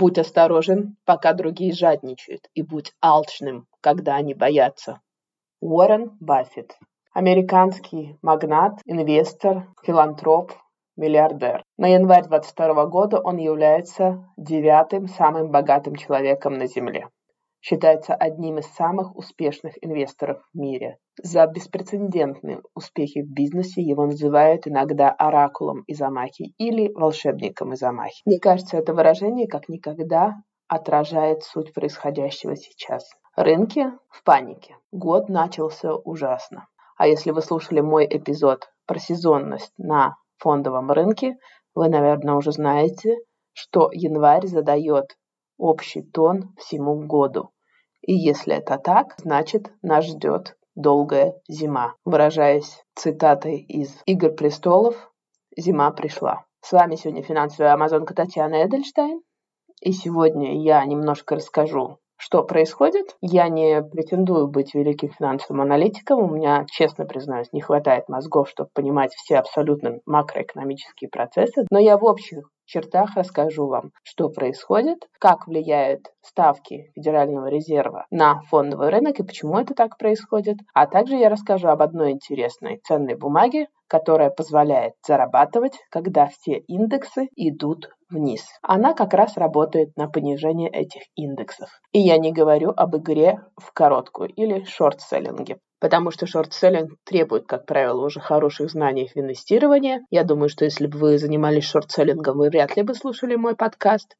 Будь осторожен, пока другие жадничают, и будь алчным, когда они боятся. Уоррен Баффет. Американский магнат, инвестор, филантроп, миллиардер. На январь 22 года он является девятым самым богатым человеком на Земле считается одним из самых успешных инвесторов в мире. За беспрецедентные успехи в бизнесе его называют иногда оракулом из Амахи или волшебником из Амахи. Мне кажется, это выражение как никогда отражает суть происходящего сейчас. Рынки в панике. Год начался ужасно. А если вы слушали мой эпизод про сезонность на фондовом рынке, вы, наверное, уже знаете, что январь задает общий тон всему году. И если это так, значит нас ждет долгая зима. Выражаясь цитатой из «Игр престолов», зима пришла. С вами сегодня финансовая амазонка Татьяна Эдельштейн. И сегодня я немножко расскажу, что происходит. Я не претендую быть великим финансовым аналитиком. У меня, честно признаюсь, не хватает мозгов, чтобы понимать все абсолютно макроэкономические процессы. Но я в общих чертах расскажу вам, что происходит, как влияют ставки Федерального резерва на фондовый рынок и почему это так происходит. А также я расскажу об одной интересной ценной бумаге, которая позволяет зарабатывать, когда все индексы идут вниз. Она как раз работает на понижение этих индексов. И я не говорю об игре в короткую или шорт-селлинге потому что шорт-селлинг требует, как правило, уже хороших знаний в инвестировании. Я думаю, что если бы вы занимались шорт-селлингом, вы вряд ли бы слушали мой подкаст.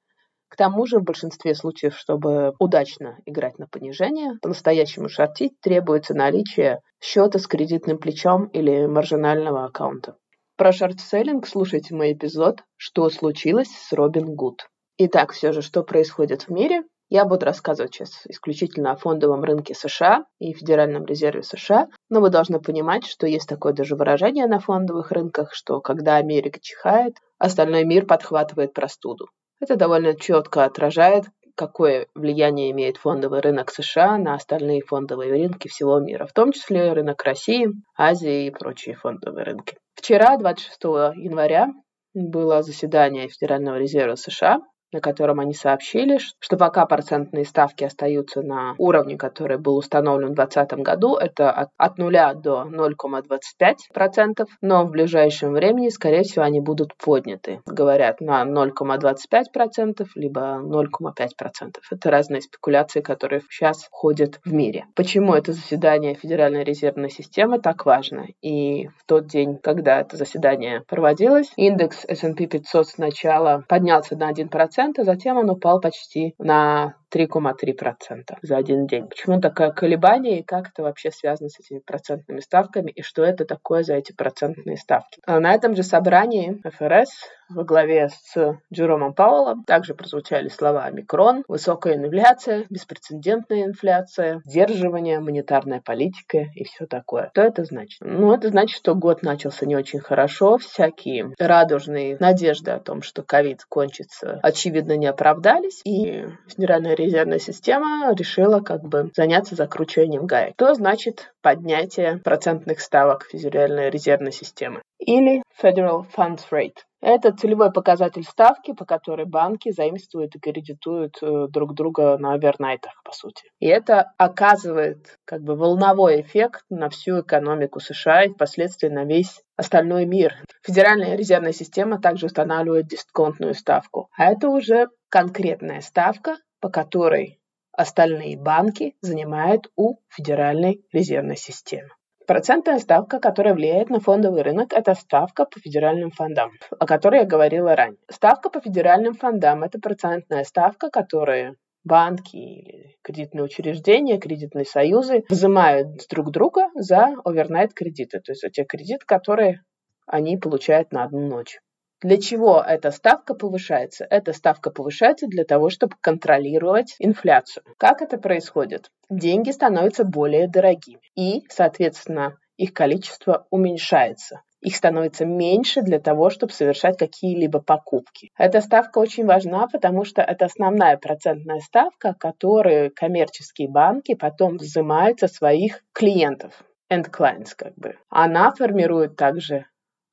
К тому же, в большинстве случаев, чтобы удачно играть на понижение, по-настоящему шортить требуется наличие счета с кредитным плечом или маржинального аккаунта. Про шорт-селлинг слушайте мой эпизод «Что случилось с Робин Гуд». Итак, все же, что происходит в мире? Я буду рассказывать сейчас исключительно о фондовом рынке США и Федеральном резерве США, но вы должны понимать, что есть такое даже выражение на фондовых рынках, что когда Америка чихает, остальной мир подхватывает простуду. Это довольно четко отражает, какое влияние имеет фондовый рынок США на остальные фондовые рынки всего мира, в том числе рынок России, Азии и прочие фондовые рынки. Вчера, 26 января, было заседание Федерального резерва США, на котором они сообщили, что пока процентные ставки остаются на уровне, который был установлен в 2020 году, это от, от 0 до 0,25%, но в ближайшем времени, скорее всего, они будут подняты. Говорят на 0,25%, либо 0,5%. Это разные спекуляции, которые сейчас ходят в мире. Почему это заседание Федеральной резервной системы так важно? И в тот день, когда это заседание проводилось, индекс S&P 500 сначала поднялся на 1%, а затем он упал почти на 3,3% за один день. Почему такое колебание и как это вообще связано с этими процентными ставками и что это такое за эти процентные ставки? А на этом же собрании ФРС во главе с Джеромом Пауэллом также прозвучали слова «микрон», «высокая инфляция», «беспрецедентная инфляция», «сдерживание», «монетарная политика» и все такое. Что это значит? Ну, это значит, что год начался не очень хорошо, всякие радужные надежды о том, что ковид кончится, очевидно, не оправдались, и Федеральная резервная система решила как бы заняться закручиванием гаек. Что значит поднятие процентных ставок Федеральной резервной системы? Или Federal Funds Rate. Это целевой показатель ставки, по которой банки заимствуют и кредитуют э, друг друга на овернайтах, по сути. И это оказывает как бы волновой эффект на всю экономику США и впоследствии на весь остальной мир. Федеральная резервная система также устанавливает дисконтную ставку. А это уже конкретная ставка, по которой остальные банки занимают у Федеральной резервной системы. Процентная ставка, которая влияет на фондовый рынок, это ставка по федеральным фондам, о которой я говорила ранее. Ставка по федеральным фондам – это процентная ставка, которую банки или кредитные учреждения, кредитные союзы взимают друг друга за овернайт кредиты, то есть за те кредиты, которые они получают на одну ночь. Для чего эта ставка повышается? Эта ставка повышается для того, чтобы контролировать инфляцию. Как это происходит? Деньги становятся более дорогими и, соответственно, их количество уменьшается. Их становится меньше для того, чтобы совершать какие-либо покупки. Эта ставка очень важна, потому что это основная процентная ставка, которую коммерческие банки потом взимают со своих клиентов end clients как бы. Она формирует также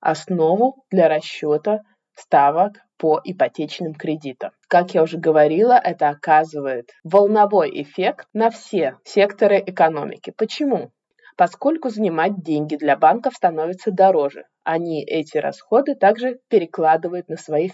основу для расчета ставок по ипотечным кредитам. Как я уже говорила, это оказывает волновой эффект на все секторы экономики. Почему? Поскольку занимать деньги для банков становится дороже, они эти расходы также перекладывают на своих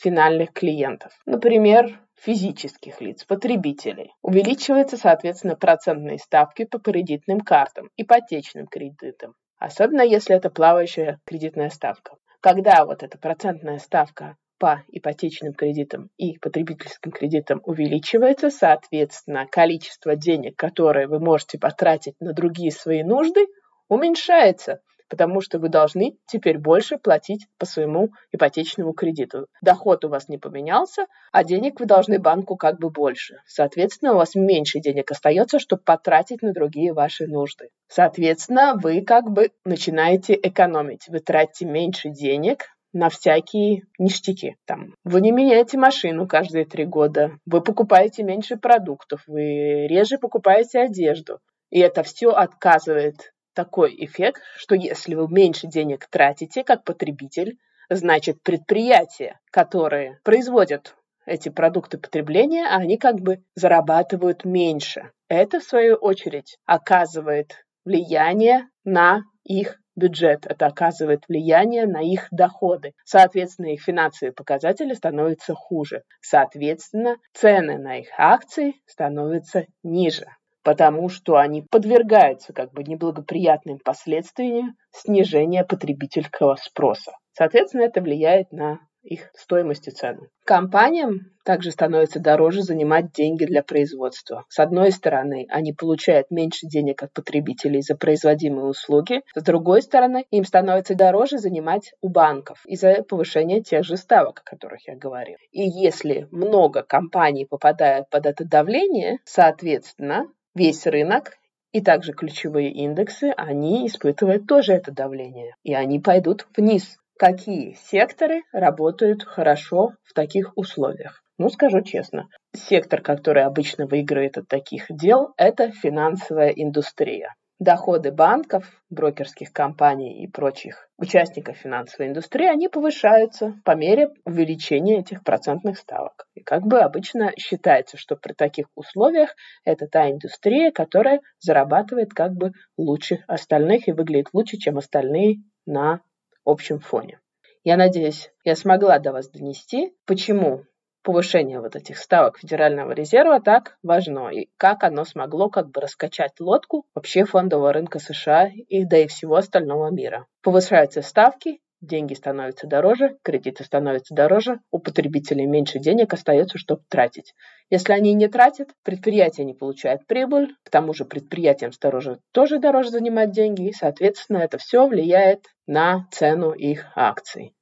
финальных клиентов. Например, физических лиц, потребителей. Увеличиваются, соответственно, процентные ставки по кредитным картам, ипотечным кредитам, особенно если это плавающая кредитная ставка. Когда вот эта процентная ставка по ипотечным кредитам и потребительским кредитам увеличивается, соответственно, количество денег, которые вы можете потратить на другие свои нужды, уменьшается – потому что вы должны теперь больше платить по своему ипотечному кредиту. Доход у вас не поменялся, а денег вы должны банку как бы больше. Соответственно, у вас меньше денег остается, чтобы потратить на другие ваши нужды. Соответственно, вы как бы начинаете экономить. Вы тратите меньше денег, на всякие ништяки. Там, вы не меняете машину каждые три года, вы покупаете меньше продуктов, вы реже покупаете одежду. И это все отказывает такой эффект, что если вы меньше денег тратите как потребитель, значит предприятия, которые производят эти продукты потребления, они как бы зарабатывают меньше. Это, в свою очередь, оказывает влияние на их бюджет. Это оказывает влияние на их доходы. Соответственно, их финансовые показатели становятся хуже. Соответственно, цены на их акции становятся ниже потому что они подвергаются как бы неблагоприятным последствиям снижения потребительского спроса. Соответственно, это влияет на их стоимость и цену. Компаниям также становится дороже занимать деньги для производства. С одной стороны, они получают меньше денег от потребителей за производимые услуги. С другой стороны, им становится дороже занимать у банков из-за повышения тех же ставок, о которых я говорила. И если много компаний попадают под это давление, соответственно, весь рынок и также ключевые индексы, они испытывают тоже это давление, и они пойдут вниз. Какие секторы работают хорошо в таких условиях? Ну, скажу честно, сектор, который обычно выигрывает от таких дел, это финансовая индустрия доходы банков, брокерских компаний и прочих участников финансовой индустрии, они повышаются по мере увеличения этих процентных ставок. И как бы обычно считается, что при таких условиях это та индустрия, которая зарабатывает как бы лучше остальных и выглядит лучше, чем остальные на общем фоне. Я надеюсь, я смогла до вас донести, почему повышение вот этих ставок Федерального резерва так важно, и как оно смогло как бы раскачать лодку вообще фондового рынка США и да и всего остального мира. Повышаются ставки, деньги становятся дороже, кредиты становятся дороже, у потребителей меньше денег остается, чтобы тратить. Если они не тратят, предприятие не получает прибыль, к тому же предприятиям дороже, тоже дороже занимать деньги, и, соответственно, это все влияет на цену их акций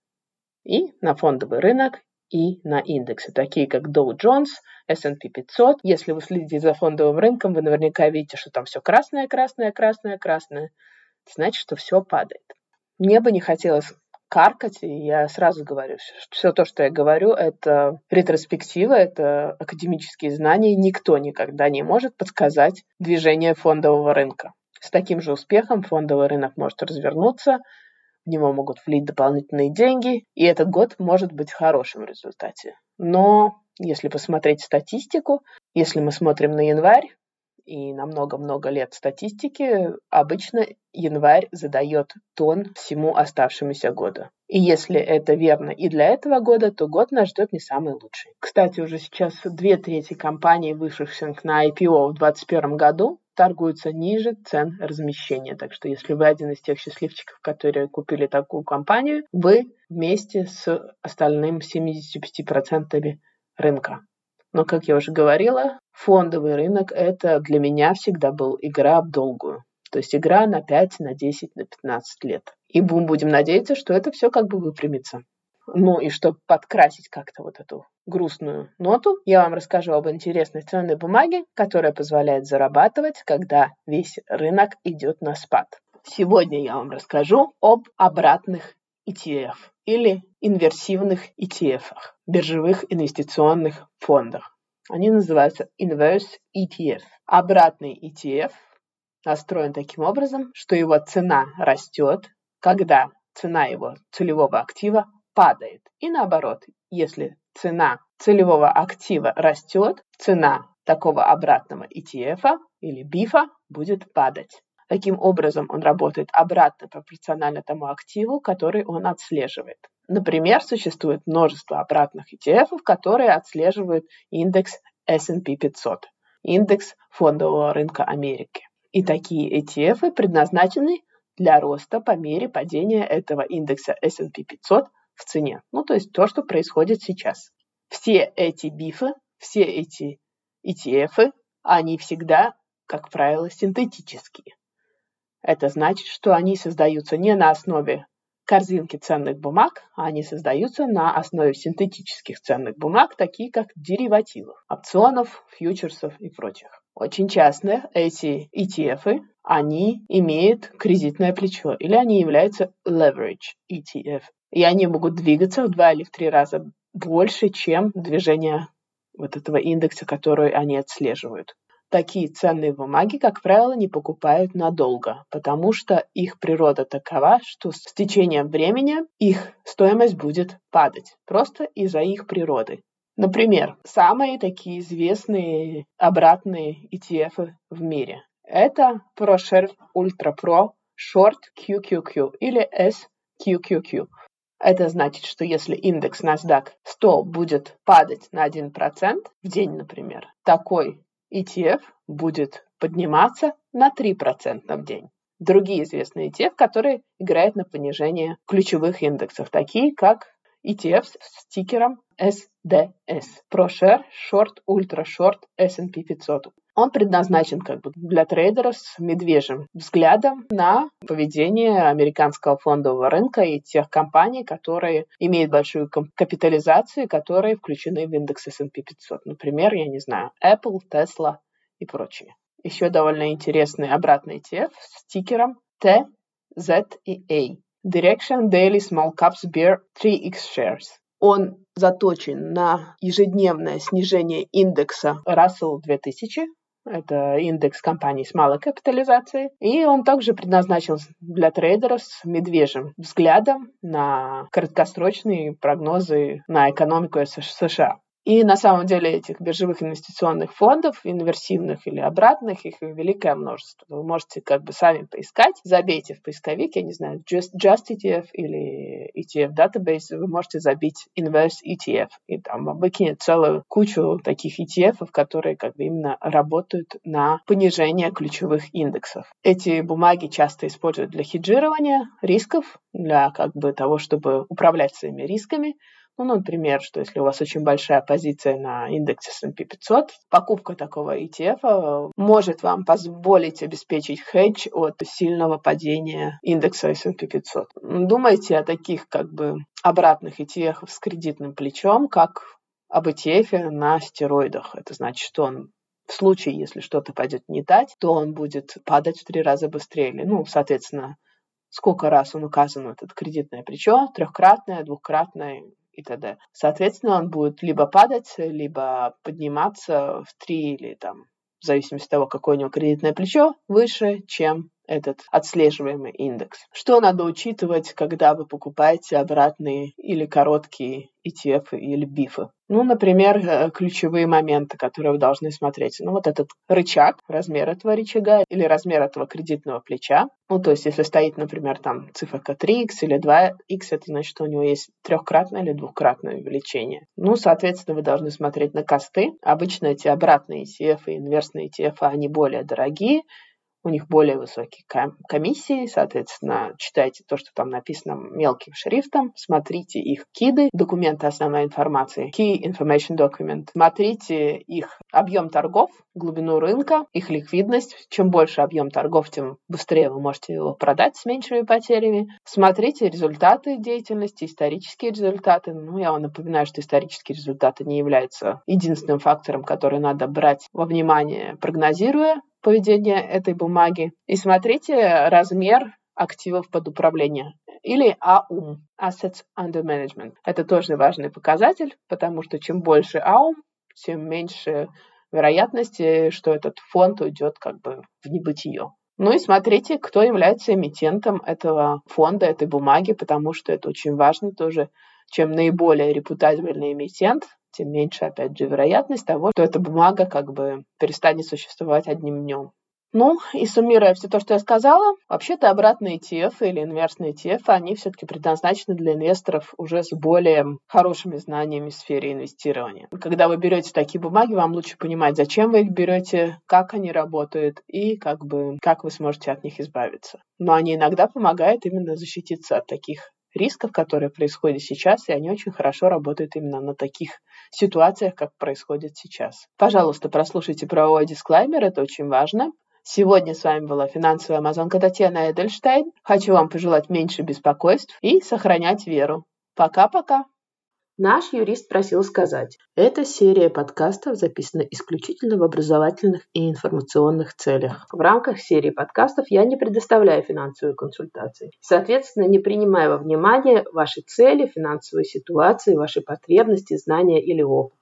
и на фондовый рынок, и на индексы, такие как Dow Jones, S&P 500. Если вы следите за фондовым рынком, вы наверняка видите, что там все красное, красное, красное, красное. значит, что все падает. Мне бы не хотелось каркать, и я сразу говорю, что все то, что я говорю, это ретроспектива, это академические знания. Никто никогда не может подсказать движение фондового рынка. С таким же успехом фондовый рынок может развернуться, в него могут влить дополнительные деньги, и этот год может быть хорошим в результате. Но если посмотреть статистику, если мы смотрим на январь, и на много-много лет статистики, обычно январь задает тон всему оставшемуся году. И если это верно и для этого года, то год нас ждет не самый лучший. Кстати, уже сейчас две трети компаний, вышедших на IPO в 2021 году, торгуются ниже цен размещения. Так что если вы один из тех счастливчиков, которые купили такую компанию, вы вместе с остальным 75% рынка. Но, как я уже говорила, фондовый рынок – это для меня всегда был игра в долгую. То есть игра на 5, на 10, на 15 лет. И будем надеяться, что это все как бы выпрямится. Ну и чтобы подкрасить как-то вот эту грустную ноту, я вам расскажу об интересной ценной бумаге, которая позволяет зарабатывать, когда весь рынок идет на спад. Сегодня я вам расскажу об обратных ETF или инверсивных ETF, биржевых инвестиционных фондах. Они называются Inverse ETF. Обратный ETF настроен таким образом, что его цена растет, когда цена его целевого актива падает. И наоборот, если цена целевого актива растет, цена такого обратного ETF или бифа будет падать. Таким образом, он работает обратно пропорционально тому активу, который он отслеживает. Например, существует множество обратных ETF, которые отслеживают индекс S&P 500, индекс фондового рынка Америки. И такие ETF предназначены для роста по мере падения этого индекса S&P 500 в цене. Ну, то есть то, что происходит сейчас. Все эти бифы, все эти ETF, они всегда, как правило, синтетические. Это значит, что они создаются не на основе корзинки ценных бумаг, а они создаются на основе синтетических ценных бумаг, такие как деривативов, опционов, фьючерсов и прочих. Очень часто эти ETF, они имеют кредитное плечо или они являются leverage ETF. И они могут двигаться в два или в три раза больше, чем движение вот этого индекса, который они отслеживают такие ценные бумаги, как правило, не покупают надолго, потому что их природа такова, что с течением времени их стоимость будет падать, просто из-за их природы. Например, самые такие известные обратные ETF в мире. Это ProShare Ultra Pro Short QQQ или SQQQ. Это значит, что если индекс NASDAQ 100 будет падать на 1% в день, например, такой ETF будет подниматься на 3% в день. Другие известные ETF, которые играют на понижение ключевых индексов, такие как ETF с стикером SDS, ProShare Short Ultra Short S&P 500. Он предназначен как бы для трейдеров с медвежьим взглядом на поведение американского фондового рынка и тех компаний, которые имеют большую капитализацию, которые включены в индекс S&P 500. Например, я не знаю, Apple, Tesla и прочие. Еще довольно интересный обратный ETF с стикером T, Z и A. Direction Daily Small Caps Bear 3X Shares. Он заточен на ежедневное снижение индекса Russell 2000, это индекс компаний с малой капитализацией. И он также предназначен для трейдеров с медвежьим взглядом на краткосрочные прогнозы на экономику США. И на самом деле этих биржевых инвестиционных фондов, инверсивных или обратных, их великое множество. Вы можете как бы сами поискать, забейте в поисковик, я не знаю, Just, Just ETF или ETF Database, вы можете забить Inverse ETF, и там выкинет целую кучу таких ETF, которые как бы именно работают на понижение ключевых индексов. Эти бумаги часто используют для хеджирования рисков, для как бы того, чтобы управлять своими рисками, ну, например, что если у вас очень большая позиция на индексе S&P 500, покупка такого ETF э, может вам позволить обеспечить хедж от сильного падения индекса S&P 500. Думайте о таких как бы обратных ETF с кредитным плечом, как об ETF на стероидах. Это значит, что он в случае, если что-то пойдет не так, то он будет падать в три раза быстрее. Ну, соответственно, сколько раз он указан, этот кредитное плечо, трехкратное, двухкратное и т.д. Соответственно, он будет либо падать, либо подниматься в три или там, в зависимости от того, какое у него кредитное плечо, выше, чем этот отслеживаемый индекс. Что надо учитывать, когда вы покупаете обратные или короткие ETF или бифы? Ну, например, э, ключевые моменты, которые вы должны смотреть. Ну, вот этот рычаг, размер этого рычага или размер этого кредитного плеча. Ну, то есть, если стоит, например, там циферка 3x или 2x, это значит, что у него есть трехкратное или двухкратное увеличение. Ну, соответственно, вы должны смотреть на косты. Обычно эти обратные ETF и инверсные ETF, они более дорогие, у них более высокие комиссии, соответственно, читайте то, что там написано мелким шрифтом, смотрите их киды, документы основной информации, key information document, смотрите их объем торгов, глубину рынка, их ликвидность. Чем больше объем торгов, тем быстрее вы можете его продать с меньшими потерями. Смотрите результаты деятельности, исторические результаты. Ну, я вам напоминаю, что исторические результаты не являются единственным фактором, который надо брать во внимание, прогнозируя поведение этой бумаги. И смотрите размер активов под управление или АУМ, Assets Under Management. Это тоже важный показатель, потому что чем больше АУМ, тем меньше вероятности, что этот фонд уйдет как бы в небытие. Ну и смотрите, кто является эмитентом этого фонда, этой бумаги, потому что это очень важно тоже чем наиболее репутабельный эмитент, тем меньше, опять же, вероятность того, что эта бумага как бы перестанет существовать одним днем. Ну, и суммируя все то, что я сказала, вообще-то обратные ETF или инверсные ETF, они все-таки предназначены для инвесторов уже с более хорошими знаниями в сфере инвестирования. Когда вы берете такие бумаги, вам лучше понимать, зачем вы их берете, как они работают и как бы как вы сможете от них избавиться. Но они иногда помогают именно защититься от таких рисков, которые происходят сейчас, и они очень хорошо работают именно на таких ситуациях, как происходит сейчас. Пожалуйста, прослушайте правовой дисклаймер, это очень важно. Сегодня с вами была финансовая амазонка Татьяна Эдельштейн. Хочу вам пожелать меньше беспокойств и сохранять веру. Пока-пока! Наш юрист просил сказать, эта серия подкастов записана исключительно в образовательных и информационных целях. В рамках серии подкастов я не предоставляю финансовые консультации. Соответственно, не принимаю во внимание ваши цели, финансовые ситуации, ваши потребности, знания или опыт.